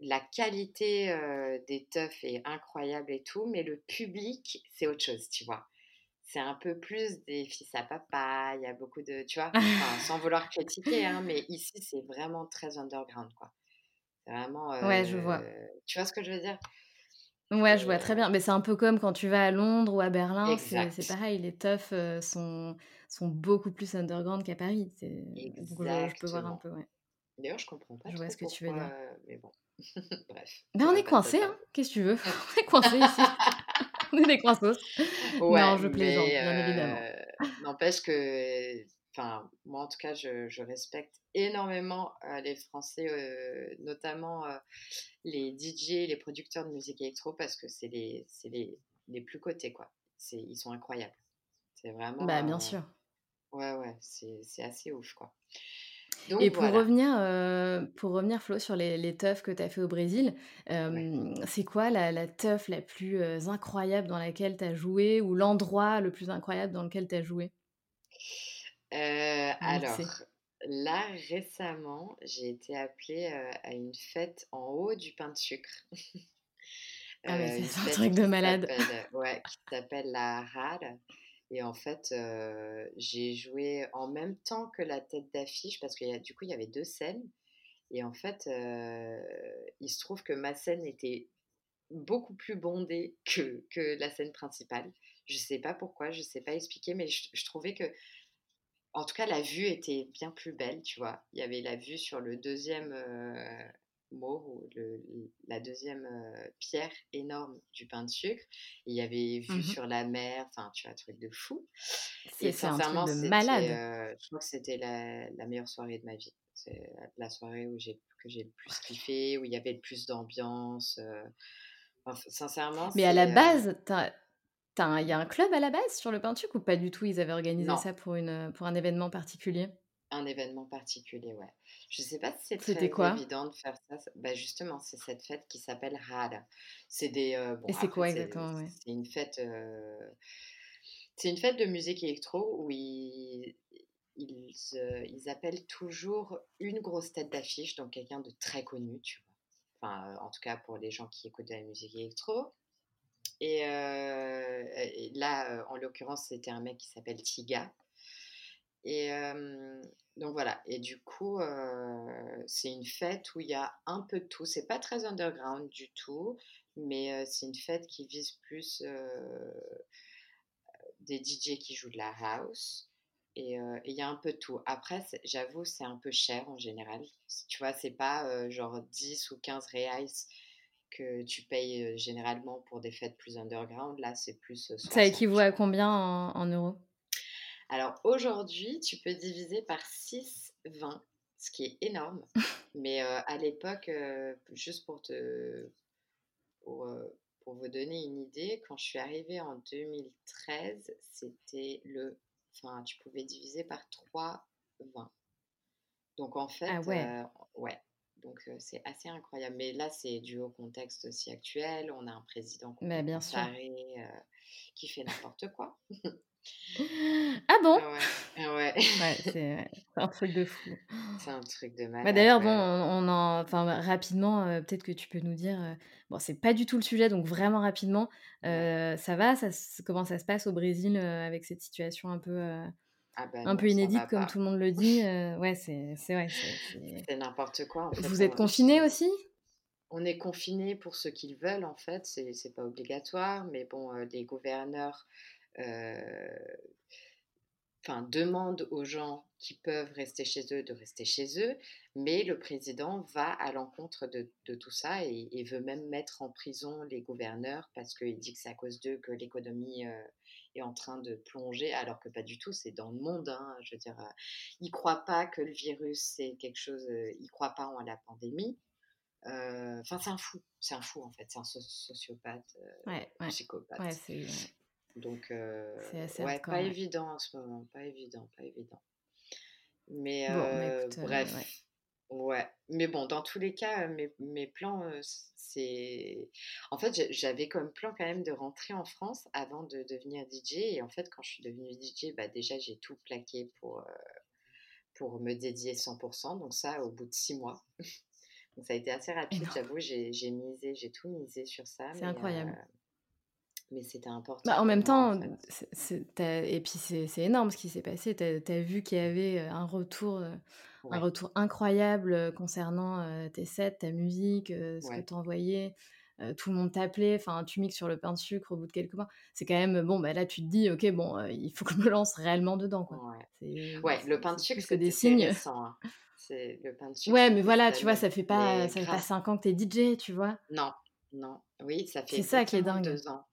La qualité, des teufs est incroyable et tout, mais le public, c'est autre chose, tu vois? C'est un peu plus des fils à papa, il y a beaucoup de tu vois? sans vouloir critiquer, hein, mais ici, c'est vraiment très underground, quoi. C'est vraiment, Ouais, je vois. tu vois ce que je veux dire? Ouais, je vois très bien. Mais c'est un peu comme quand tu vas à Londres ou à Berlin, c'est pareil, les teufs, heu, sont sont beaucoup plus underground qu'à Paris. Donc je peux voir un peu, ouais. D'ailleurs, je comprends pas Je vois ce que tu veux dire. heu, mais bon, bref, Ben, ça on est ça hein, qu'est-ce que tu veux? On est coincés ici. On est des. Non, Ouais, je plaisante, mais bien évidemment. heu, n'empêche que enfin, moi, en tout cas, je je respecte énormément, heu, les Français, heu, notamment, les DJ, les producteurs de musique électro parce que c'est les les les plus cotés, quoi. Ils sont incroyables. C'est Bah, bien vraiment, sûr. ouais, ouais, c'est c'est assez ouf, quoi. Donc Et pour voilà. revenir, heu, pour revenir Flo sur les les teufs que tu as fait au Brésil, Ouais. c'est quoi la la teuf la plus, incroyable dans laquelle tu as joué ou l'endroit le plus incroyable dans lequel tu as joué? Mixer? alors, là, récemment, j'ai été appelée, à une fête en haut du Pain de Sucre. Ah mais une c'est un truc de malade. ouais, qui s'appelle la Rade et en fait, j'ai joué en même temps que la tête d'affiche parce a du coup, il y avait 2 scènes et en fait, il se trouve que ma scène était beaucoup plus bondée que que la scène principale. Je sais pas pourquoi, je sais pas expliquer, mais je trouvais que en tout cas, la vue était bien plus belle, tu vois? Il y avait la vue sur le deuxième mot ou le la deuxième e pierre énorme du pain de sucre. Et il y avait vue Mmh sur la mer, enfin, tu vois, un truc de fou. C'est Et sincèrement, de c'était, malade. heu, je crois que c'était la la meilleure soirée de ma vie. C'est la soirée où j'ai que j'ai le plus kiffé, où il y avait le plus d'ambiance, enfin, sincèrement, Mais à la base, il y a un club à la base sur le Pin-de-Sucre ou pas du tout? Ils avaient organisé non. ça pour une, pour un événement particulier? Un événement particulier, ouais. Je sais pas si c'est très quoi? évident de faire ça, bah, justement, c'est cette fête qui s'appelle Rara. C'est des, heu, bon Et c'est quoi c'est exactement? Ouais? c'est une fête, c'est une fête de musique électro où ils ils, appellent toujours une grosse tête d'affiche, donc quelqu'un de très connu, tu vois? Enfin, en tout cas pour les gens qui écoutent de la musique électro et et là, en l'occurrence, c'était un mec qui s'appelle Tiga et donc voilà et du coup, c'est une fête où il y a un peu de tout. C'est pas très underground du tout, mais c'est une fête qui vise plus, des DJ qui jouent de la house et il y a un peu de tout. Après, j'avoue, c'est un peu cher en général. Tu vois, c'est pas, genre 10 ou 15 reals que tu payes, généralement pour des fêtes plus underground. Là, c'est plus, Ça 60, équivaut à combien en en euros? Alors aujourd'hui, tu peux diviser par six vingt, ce qui est énorme. Mais, heu, à l'époque, heu, juste pour te pour, pour vous donner une idée, quand je suis arrivée en 2013, c'était le enfin, tu pouvais diviser par trois vingt. Donc en Ah fait, ouais. heu, ouais, donc c'est assez incroyable. Mais là, c'est dû au contexte aussi actuel. On a un président complètement bien sûr. qui fait n'importe quoi. Ah bon? Ah ouais, ah ouais. Ouais, c'est un truc de fou. C'est un truc de Bah, malade, d'ailleurs, bon, ouais, on on en enfin, bah, rapidement, heu, peut-être que tu peux nous dire, heu, bon, c'est pas du tout le sujet, donc vraiment rapidement, heu, ça va? Ça comment ça se passe au Brésil, heu, avec cette situation un peu, Ah bah un non, peu inédite comme tout le monde le dit? Ouais, c'est c'est ouais, c'est n'importe quoi en fait, vous êtes on confinés j'ai aussi? on est confinés pour ceux qui le veulent en fait, c'est c'est pas obligatoire, mais bon, les gouverneurs, enfin demandent aux gens qui peuvent rester chez eux de rester chez eux, mais le président va à l'encontre de de tout ça et et veut même mettre en prison les gouverneurs parce qu'il dit que c'est à cause d'eux que l'économie, heu, est en train de plonger alors que pas du tout, c'est dans le monde, hein. Je veux dire, heu, ils croient pas que le virus c'est quelque chose, heu, ils croient pas en la pandémie. Heu, enfin, c'est un fou, c'est un fou en fait, c'est un soc sociopathe, Ouais, ouais. Psychopathe. ouais, Donc heu, c'est assez ouais, pas évident en ce moment, pas évident, pas évident. Mais Bon, bah, heu, écoute, heu, ouais. bref, ouais. Mais bon, dans tous les cas, mes mes plans, c'est en fait, j'a j'avais comme plan quand même de rentrer en France avant de devenir DJ et en fait, quand je suis devenue DJ, bah, déjà, j'ai tout plaqué pour, pour me dédier 100% donc ça, au bout de 6 mois. Donc ça a été assez rapide, j'avoue, j'ai misé j'ai tout misé sur ça, c'est mais incroyable. Mais c'était important Bah, en même en temps, c'est c'est et puis c'est c'est énorme ce qui s'est passé. Tu as vu qu'il y avait, heu, un retour, heu, un retour incroyable, heu, concernant, tes sets, ta musique, ce que tu envoyais. Tout le monde t'appelait, enfin, tu mixes sur le pain de sucre au bout de quelques mois. C'est quand même, bon, bah, là, tu te dis: «OK, bon, il faut que je me lance réellement dedans, quoi». ouais. C'est Ouais, le c'est pain de c'est sucre, que des c'est signes. hein. C'est le pain de sucre, Ouais, mais voilà, tu vois, ça fait pas ça fait pas grave. 5 ans que tu es DJ, tu vois? Non, non. Oui, ça fait C'est ça qui est dingue. 2 ans.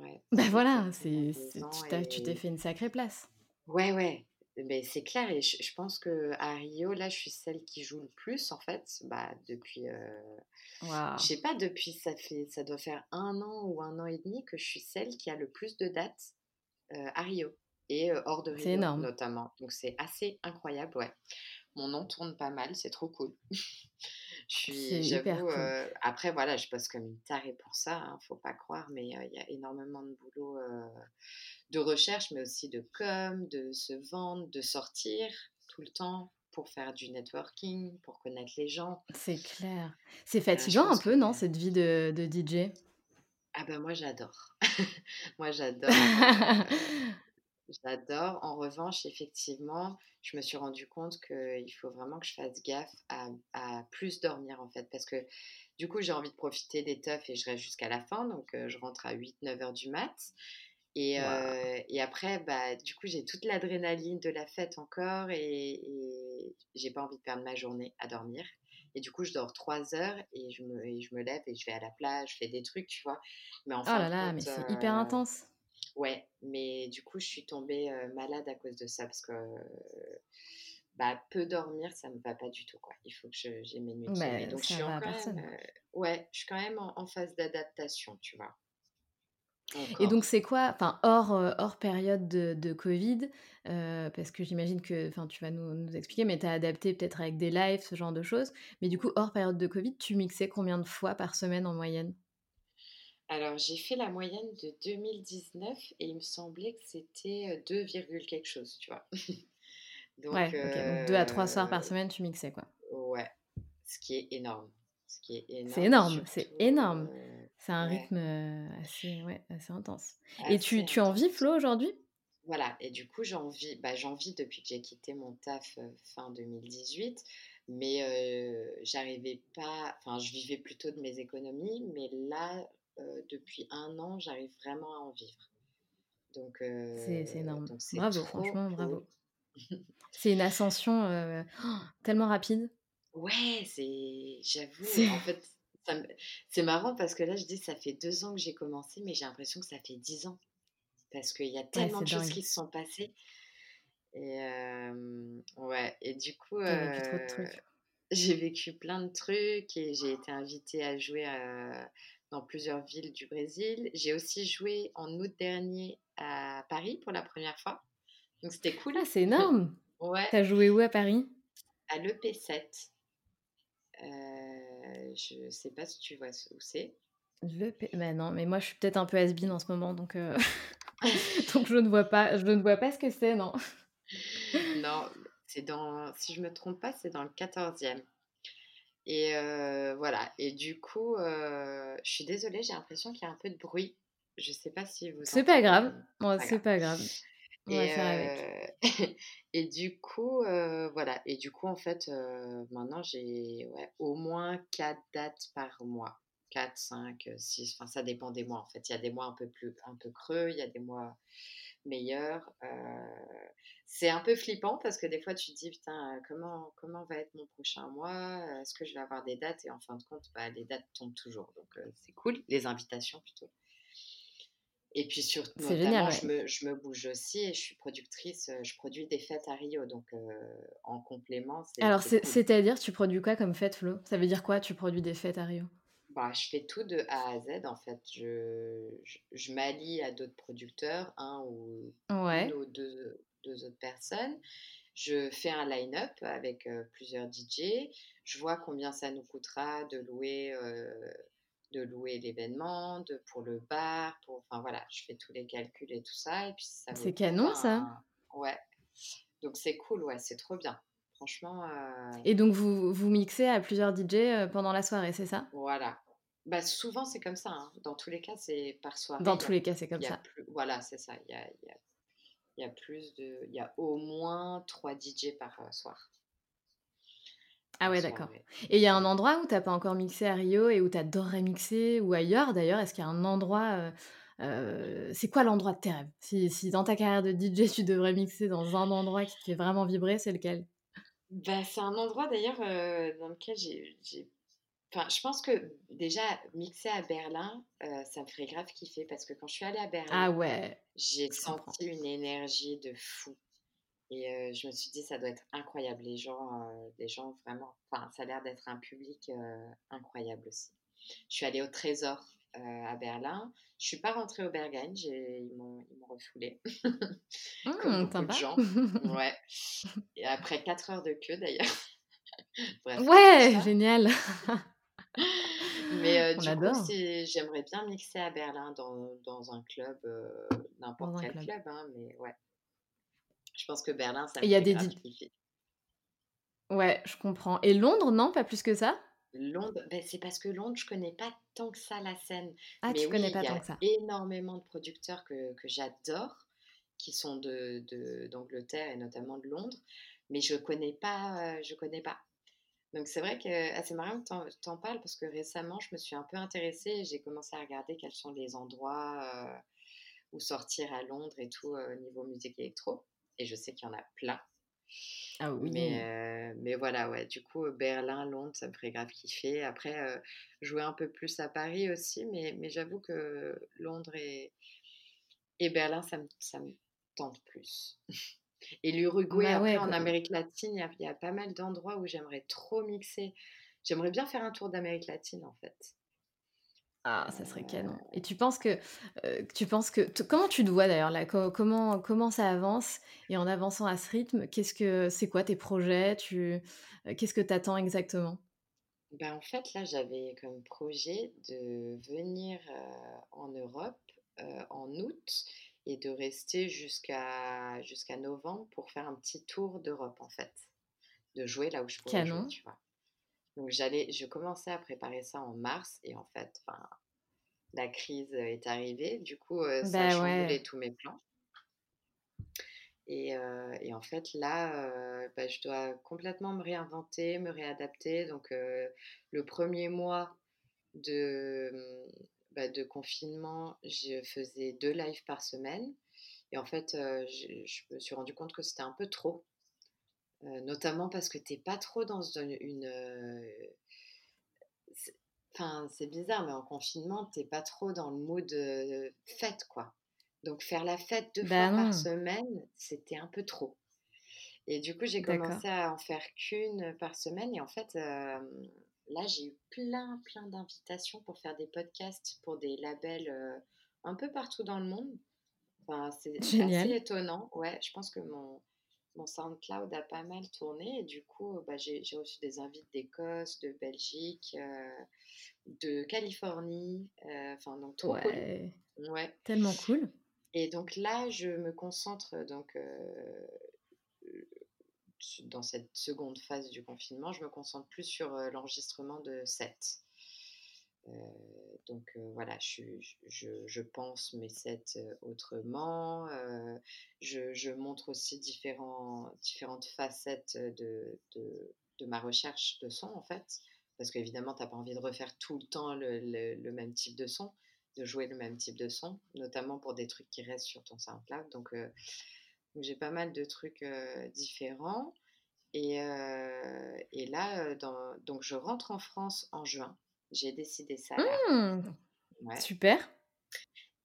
Ouais, Bah, fait voilà, exactement c'est 2 c'est ans tu t'es et fait une sacrée place. ouais, ouais, beh, c'est clair et je je pense qu'à Rio, là, je suis celle qui joue le plus, en fait, bah, depuis, heu, je Waouh, sais pas, depuis ça fait ça doit faire un an ou un an et demi que je suis celle qui a le plus de dates, heu, à Rio et heu, hors de c'est Rio, énorme. notamment. Donc c'est assez incroyable, ouais. Mon nom tourne pas mal, c'est trop cool. Je suis j'avoue, cool. heu, après voilà, je bosse comme une tarée pour ça, hein, faut pas croire, mais il y a énormément de boulot, de recherche, mais aussi de com, de se vendre, de sortir tout le temps pour faire du networking, pour connaître les gens. C'est clair. C'est fatigant un que peu, non, cette vie de de DJ? ah bah, moi j'adore. Moi j'adore, heu J'adore. En revanche, effectivement, je me suis rendu compte qu'il faut vraiment que je fasse gaffe à à plus dormir, en fait, parce que, du coup, j'ai envie de profiter des teufs et je reste jusqu'à la fin, donc je rentre à huit neuf heures du mat et après, bah, du coup, j'ai toute l'adrénaline de la fête encore et et j'ai pas envie de perdre ma journée à dormir et du coup, je dors 3 heures et je me et je me lève et je vais à la plage, je fais des trucs, tu vois? Mais en Oh là là, mais c'est hyper intense. Ouais, mais du coup, je suis tombée, heu, malade à cause de ça parce que, bah, peu dormir, ça me va pas du tout, quoi. Il faut que j'ai mes nuits. Bah, Donc je suis en quand même, ouais, je suis quand même en en phase d'adaptation, tu vois? Et donc c'est quoi enfin hors, heu, hors période de de covid, heu, parce que j'imagine que enfin tu vas nous nous expliquer, mais tu as adapté peut-être avec des lives, ce genre de choses. Mais du coup, hors période de covid, tu mixais combien de fois par semaine en moyenne? Alors j'ai fait la moyenne de 2019 et il me semblait que c'était, heu, 2 virgule quelque chose, tu vois? Donc Ouais, OK, donc 2 à 3 soirs par heu, semaine, tu mixais, quoi. ouais, ce qui est énorme. Ce qui est C'est énorme, c'est énorme. heu C'est un ouais, rythme, assez ouais, assez intense. Et tu tu en vis. Flo, aujourd'hui? Voilà et du coup, j'en vis bah, j'en vis depuis que j'ai quitté mon taf, fin 2018, mais j'arrivais pas enfin, je vivais plutôt de mes économies, mais là, heu, depuis un an, j'arrive vraiment à en vivre. Donc C'est c'est énorme. donc Bravo, franchement, cool. bravo. C'est une ascension, heu, tellement rapide. Ouais, c'est j'avoue, C'est en fait, me c'est marrant parce que là, je dis: «Ça fait 2 ans que j'ai commencé», mais j'ai l'impression que ça fait 10 ans parce qu'il y a tellement de choses qui se sont passées et ouais et du coup. J'ai vécu plein de trucs et j'ai été invitée à jouer, heu, dans plusieurs villes du Brésil. J'ai aussi joué en août dernier à Paris pour la première fois, donc c'était cool. Ah, c'est énorme! Ouais, Tu as joué où à Paris? à l'EP7, heu, je sais pas si tu vois où c'est? Le P bah, non, mais moi, je suis peut-être un peu has-been en ce moment, donc heu, donc je ne vois pas je ne vois pas ce que c'est, non. Non, c'est dans si je me trompe pas, c'est dans le 14e et heu, voilà et du coup, heu, je suis désolée, j'ai l'impression qu'il y a un peu de bruit. Je sais pas si vous C'est pas grave, mais c'est pas grave. va Et faire avec. heu et du coup, voilà et du coup, en fait, maintenant j'ai, ouais, au moins 4 dates par mois. quatre cinq heu, 6, enfin ça dépend des mois, en fait. Il y a des mois un peu plus un peu creux, il y a des mois meilleurs, heu, c'est un peu flippant parce que des fois tu te dis: «Putain, heu, comment comment va être mon prochain mois? Est-ce que je vais avoir des dates?» et en fin de compte, bah, les dates tombent toujours donc heu, c'est cool, les invitations plutôt. Et puis sur C'est génial, notamment, ouais. je me je me bouge aussi et je suis productrice, je produis des fêtes à Rio, donc en complément, Alors cool. c'est-à-dire, tu produis quoi comme fête, Flo? Ça veut dire quoi, tu produis des fêtes à Rio? Bah, je fais tout de A à Z, en fait. Je je je m'allie à d'autres producteurs, un ou une Ouais, ou deux 2 autres personnes. Je fais un line-up avec, heu, plusieurs DJ. Je vois combien ça nous coûtera de louer, de louer l'événement, de pour le bar, pour enfin voilà, je fais tous les calculs et tout ça et puis si ça vaut c'est canon ça. ben ouais. Donc c'est cool, ouais, c'est trop bien. Franchement, heu, Et donc vous vous mixez à plusieurs DJ, heu, pendant la soirée, c'est ça? voilà. Bah, souvent, c'est comme ça, hein. Dans tous les cas, c'est par soirée. Dans tous les cas, c'est comme ça. plus voilà, c'est ça. Il y a y a y a plus de il y a au moins 3 DJ par, heu, soir. Ah ouais, d'accord. Et il y a un endroit où tu as pas encore mixé à Rio et où tu adorerais mixer ou ailleurs d'ailleurs? Est-ce qu'il y a un endroit, c'est quoi l'endroit de tes rêves? Si si dans ta carrière de DJ, tu devrais mixer dans un endroit qui te fait vraiment vibrer, c'est lequel? Bah, c'est un endroit d'ailleurs, heu, dans lequel j'ai enfin, je pense que déjà mixer à Berlin, heu, ça me ferait grave kiffer parce que quand je suis allée à Ah Berlin, ouais, j'ai comprends. senti une énergie de fou et heu, je me suis dit: «Ça doit être incroyable». Les gens, les gens vraiment enfin, ça a l'air d'être un public, incroyable aussi. Je suis allée au Trésor, heu, à Berlin. Je suis pas rentrée au j'ai ils m'ont refoulée, comme Mmh, beaucoup de gens. Ouais et après 4 heures de queue d'ailleurs. Ouais, génial. Mais On du coup, adore. j'aimerais bien mixer à Berlin dans dans un club, heu, n'importe quel club. club, hein, mais ouais. Je pense que Berlin, ça me il y a des ouais, je comprends. Et Londres, non, pas plus que ça? Londres, beh, c'est parce que Londres, je connais pas tant que ça la scène. Ah, Mais tu connais oui, il pas y tant a que ça. énormément de producteurs que que j'adore, qui sont de de d'Angleterre et notamment de Londres, mais je connais pas, heu, je connais pas. Donc c'est vrai que ah, c'est marrant que tu en tu en parles parce que récemment, je me suis un peu intéressée et j'ai commencé à regarder quels sont les endroits, heu, où sortir à Londres et tout, heu, niveau musique électro et je sais qu'il y en a plein. Ah oui. Mais mais voilà, ouais, du coup, Berlin, Londres, ça me ferait grave kiffer. Après, jouer un peu plus à Paris aussi, mais mais j'avoue que Londres et et Berlin, ça me ça me tente plus. Et l'Uruguay, Bah après ouais, en co Amérique latine, il y y a pas mal d'endroits où j'aimerais trop mixer. J'aimerais bien faire un tour d'Amérique latine, en fait. Ah, ça serait canon. Heu, Et tu penses que, heu, tu penses que comment tu te vois d'ailleurs là? Co comment comment ça avance? Et en avançant à ce rythme, qu'est-ce que c'est quoi tes projets? Tu heu, qu'est-ce que tu attends exactement? bah, en fait, là, j'avais comme projet de venir, en Europe, en août et de rester jusqu'à jusqu'à novembre pour faire un petit tour d'Europe, en fait. De jouer là où je pourrais jouer, Canon. tu vois? Donc j'allais je commençais à préparer ça en mars et en fait, la crise, est arrivée. Du coup, heu, ça a Bah ouais, chamboulé tous mes plans. Et heu et en fait là, bah, je dois complètement me réinventer, me réadapter. Donc le premier mois de, mmh, bah, de confinement, je faisais 2 lives par semaine. Et en fait, je je me suis rendu compte que c'était un peu trop, notamment parce que tu es pas trop dans une c'est enfin, c'est bizarre, mais en confinement, tu es pas trop dans le mood, heu, fête, quoi. Donc faire la fête 2 fois bah par non, semaine, c'était un peu trop et du coup, j'ai commencé à en faire qu'1 par semaine et en fait, là, j'ai eu plein, plein d'invitations pour faire des podcasts pour des labels, un peu partout dans le monde. Enfin, c'est assez étonnant. Ouais, je pense que mon mon SoundCloud a pas mal tourné et du coup, bah, j'ai reçu des invites d'Écosse, de Belgique, heu, de Californie, heu, enfin donc trop cool. Ouais, tellement cool. et donc là, je me concentre donc, su dans cette seconde phase du confinement, je me concentre plus sur, l'enregistrement de sets. Heu, donc heu, voilà, je pense mes sets, heu, autrement, je montre aussi différentes facettes, de ma recherche de son, en fait. Parce qu'évidemment, tu as pas envie de refaire tout le temps le même type de son, de jouer le même type de son, notamment pour des trucs qui restent sur ton SoundCloud. Donc donc j'ai pas mal de trucs, différents et là, donc je rentre en France en juin. J'ai décidé ça là. Mmh, Ouais super.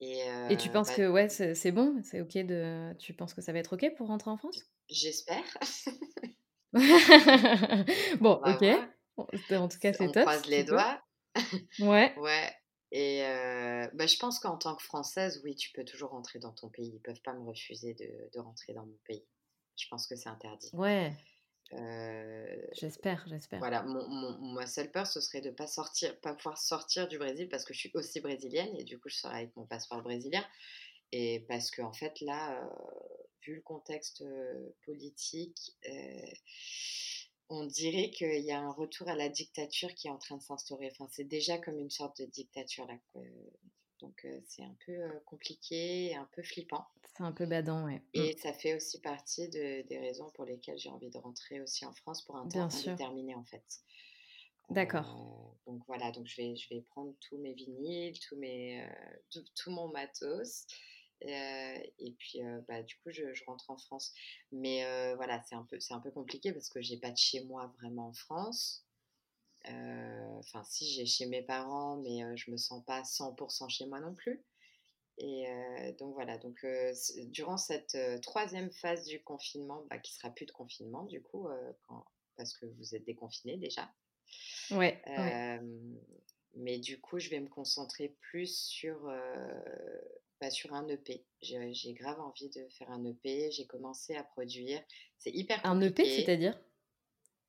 et Et tu penses bah, que ouais, c'est bon? C'est OK de tu penses que ça va être OK pour rentrer en France? j'espère. On Bon, va OK. en tout cas, c'est on top croise si les doigts. Ouais. Ouais et bah, je pense qu'en tant que Française, oui, tu peux toujours rentrer dans ton pays. Ils peuvent pas me refuser de de rentrer dans mon pays. Je pense que c'est interdit. Ouais, Heu, j'espère, j'espère. voilà, mon mon ma seule peur, ce serait de pas sortir pas pouvoir sortir du Brésil parce que je suis aussi brésilienne et du coup, je serai avec mon passeport brésilien et parce qu'en fait, là, heu, vu le contexte, heu, politique, on dirait qu'il y a un retour à la dictature qui est en train de s'instaurer. Enfin, c'est déjà comme une sorte de dictature là. Donc c'est un peu compliqué, un peu flippant. C'est un peu badant. Et mmh. ça fait aussi partie de, des raisons pour lesquelles j'ai envie de rentrer aussi en France pour un temps indéterminé en fait. D'accord. donc voilà, donc je vais, je vais prendre tous mes vinyles, tous mes, tout, mon matos. et puis, bah, du coup, je, rentre en France. Mais voilà, c'est un, peu, un peu compliqué parce que j'ai pas de chez moi vraiment en France. Enfin, si j'ai chez mes parents, mais je me sens pas 100% chez moi non plus. Et donc voilà, donc durant cette troisième phase du confinement, bah, qui sera plus de confinement du coup, quand, parce que vous êtes déconfinés déjà. Ouais, Mais du coup, je vais me concentrer plus sur, bah, sur un EP. J'ai grave envie de faire un EP. J'ai commencé à produire. C'est hyper compliqué. Un EP, c'est-à-dire?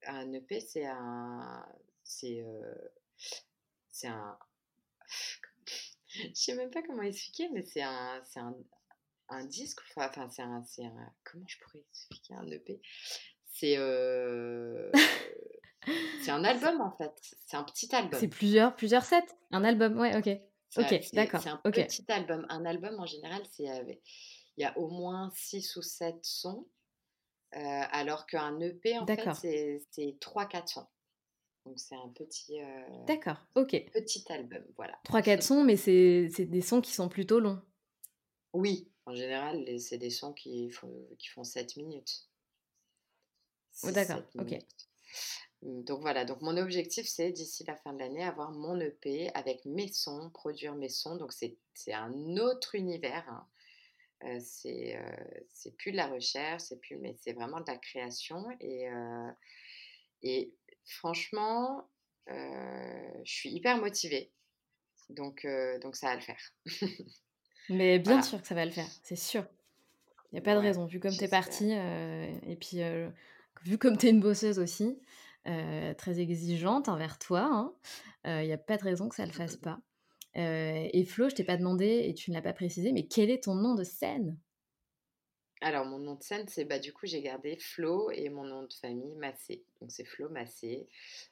Un EP, c'est un, c'est c'est un je sais même pas comment expliquer mais c'est un c'est un, un, disque enfin c'est un, un comment je pourrais expliquer un EP c'est c'est un album en fait. C'est un petit album. C'est plusieurs plusieurs sets. Un album ouais ok. Ok d'accord c'est un petit album. Un album en général c'est il y a au moins 6 ou 7 sons alors qu'un EP en fait c'est 3-4 sons donc c'est un petit. D'accord, ok. Petit album, voilà. 3-4 sons, mais c'est des sons qui sont plutôt longs. Oui, en général, c'est des sons qui font, qui font 7 minutes. Oh, d'accord, ok. Mmh, donc voilà, donc mon objectif c'est d'ici la fin de l'année avoir mon EP avec mes sons, produire mes sons. Donc c'est un autre univers. Hein. c'est plus de la recherche, c'est plus, mais c'est vraiment de la création et, et franchement, euh, je suis hyper motivée. Donc, euh, donc ça va le faire. Mais bien sûr que ça va le faire, c'est sûr. Il n'y a pas de raison, vu comme tu es partie, euh, et puis vu comme tu es une bosseuse aussi, très exigeante envers toi, il hein, n'y a pas de raison que ça ne le fasse pas. et Flo, je t'ai pas demandé, et tu ne l'as pas précisé, mais quel est ton nom de scène? Alors, mon nom de scène, c'est bah, du coup, j'ai gardé Flo et mon nom de famille, Massé. Donc, c'est Flo Massé.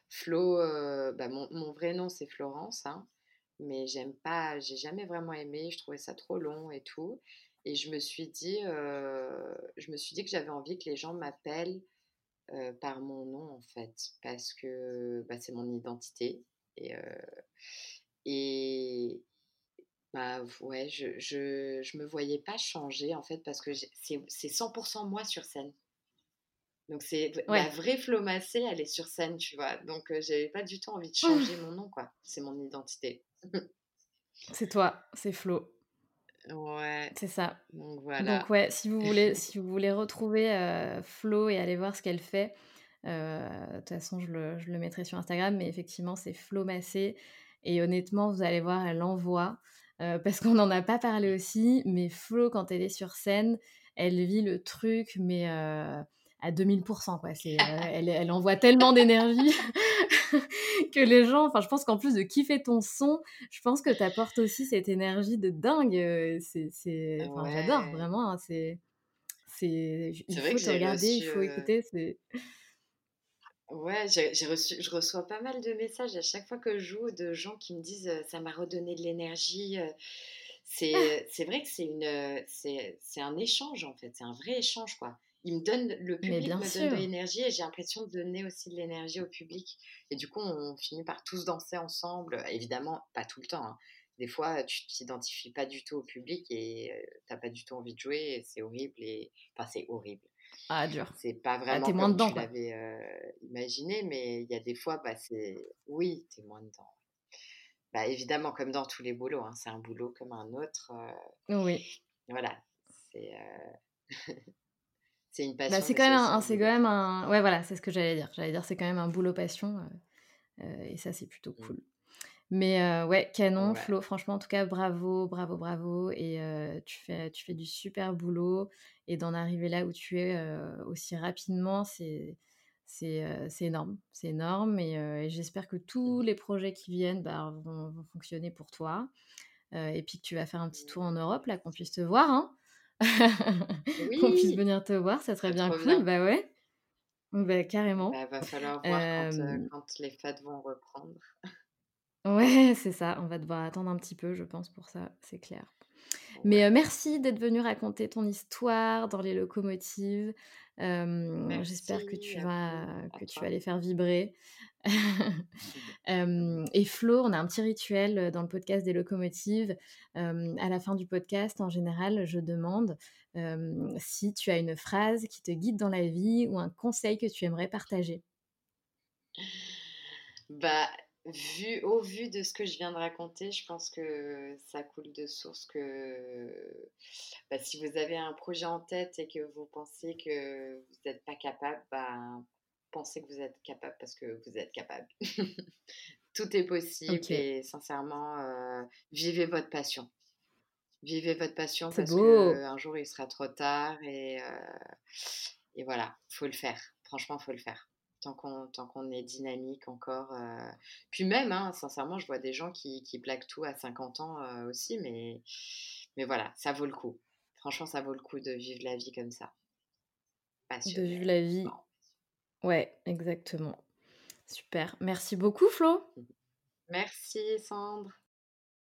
Flo, euh, bah, mon, vrai nom, c'est Florence, hein, mais j'aime pas, j'ai jamais vraiment aimé, je trouvais ça trop long et tout. Et je me suis dit, euh, je me suis dit que j'avais envie que les gens m'appellent euh, par mon nom, en fait, parce que bah, c'est mon identité. Et, et, bah ouais, je, je, je me voyais pas changer en fait parce que c'est 100% moi sur scène. Donc c'est la vraie Flo Massé, elle est sur scène, tu vois. Donc j'avais pas du tout envie de changer mon nom quoi. C'est mon identité. c'est toi, c'est Flo. Ouais. C'est ça. Donc voilà. Donc ouais, si vous voulez, si vous voulez retrouver Flo et aller voir ce qu'elle fait, de toute façon je le, je le, mettrai sur Instagram, mais effectivement c'est Flo Massé. Et honnêtement, vous allez voir, elle envoie. Euh, parce qu'on n'en a pas parlé aussi, mais Flo, quand elle est sur scène, elle vit le truc, mais euh, à 2000%. Quoi. C'est, euh, elle, elle, envoie tellement d'énergie que les gens, enfin, je pense qu'en plus de kiffer ton son, je pense que tu apportes aussi cette énergie de dingue. C'est, c'est, J'adore, vraiment. Hein, c'est, c'est, il faut te regarder, il faut écouter. C'est... Ouais, j'ai reçu je reçois pas mal de messages à chaque fois que je joue de gens qui me disent, «Ça m'a redonné de l'énergie», c'est, c'est vrai que c'est une, c'est un échange, en fait, c'est un vrai échange, quoi. Il me donne le public me donne de l'énergie et j'ai l'impression de donner aussi de l'énergie au public et du coup, on finit par tous danser ensemble. Évidemment, pas tout le temps, hein. Des fois, tu t'identifies pas du tout au public et tu pas du tout envie de jouer et c'est horrible et enfin, c'est horrible. Ah, dur. C'est pas bah, vraiment comme dedans, tu l'avais imaginé, mais il y a des fois, bah, c'est... Oui, t'es moins dedans. Bah, évidemment, comme dans tous les boulots, hein, c'est un boulot comme un autre. Oui. Voilà, c'est... c'est une bah, passion. c'est quand, même un, c'est quand même un... Ouais, voilà, c'est ce que j'allais dire. J'allais dire, c'est quand même un boulot passion. et ça, c'est plutôt mmh. Mais ouais, canon, Flo, franchement, en tout cas, bravo, bravo, bravo. Et tu, fais, tu fais du super boulot. Et d'en arriver là où tu es aussi rapidement, c'est, énorme. C'est énorme. Et, j'espère que tous mmh. les projets qui viennent bah, vont, fonctionner pour toi. et puis que tu vas faire un petit tour en Europe, là, qu'on puisse te voir. Hein qu'on puisse venir te voir, ça serait bien cool. Bah ouais. Bah, carrément. Bah, va falloir voir quand, Hem quand les fêtes vont reprendre. Ouais, c'est ça, on va devoir attendre un petit peu, je pense, pour ça, c'est clair. Mais, merci d'être venu raconter ton histoire dans les locomotives. J'espère que tu vas que tu vas les faire vibrer. Et Flo, on a un petit rituel, dans le podcast des locomotives. À la fin du podcast, en général, je demande, si tu as une phrase qui te guide dans la vie ou un conseil que tu aimerais partager. Bah, vu au vu de ce que je viens de raconter, je pense que ça coule de source que, bah, si vous avez un projet en tête et que vous pensez que vous êtes pas capable, ben, pensez que vous êtes capable parce que vous êtes capable. Tout est possible et sincèrement, heu, vivez votre passion. Vivez votre passion parce qu'un jour il sera trop tard et heu et voilà, faut le faire. Franchement, faut le faire. Tant qu'on est dynamique encore, heu puis même, hein, sincèrement, je vois des gens qui qui plaquent tout à 50 ans, heu, aussi, mais mais voilà, ça vaut le coup. Franchement, ça vaut le coup de vivre la vie comme ça. De vivre la vie. Ouais, exactement. Super. Merci beaucoup, Flo! Merci Sandre.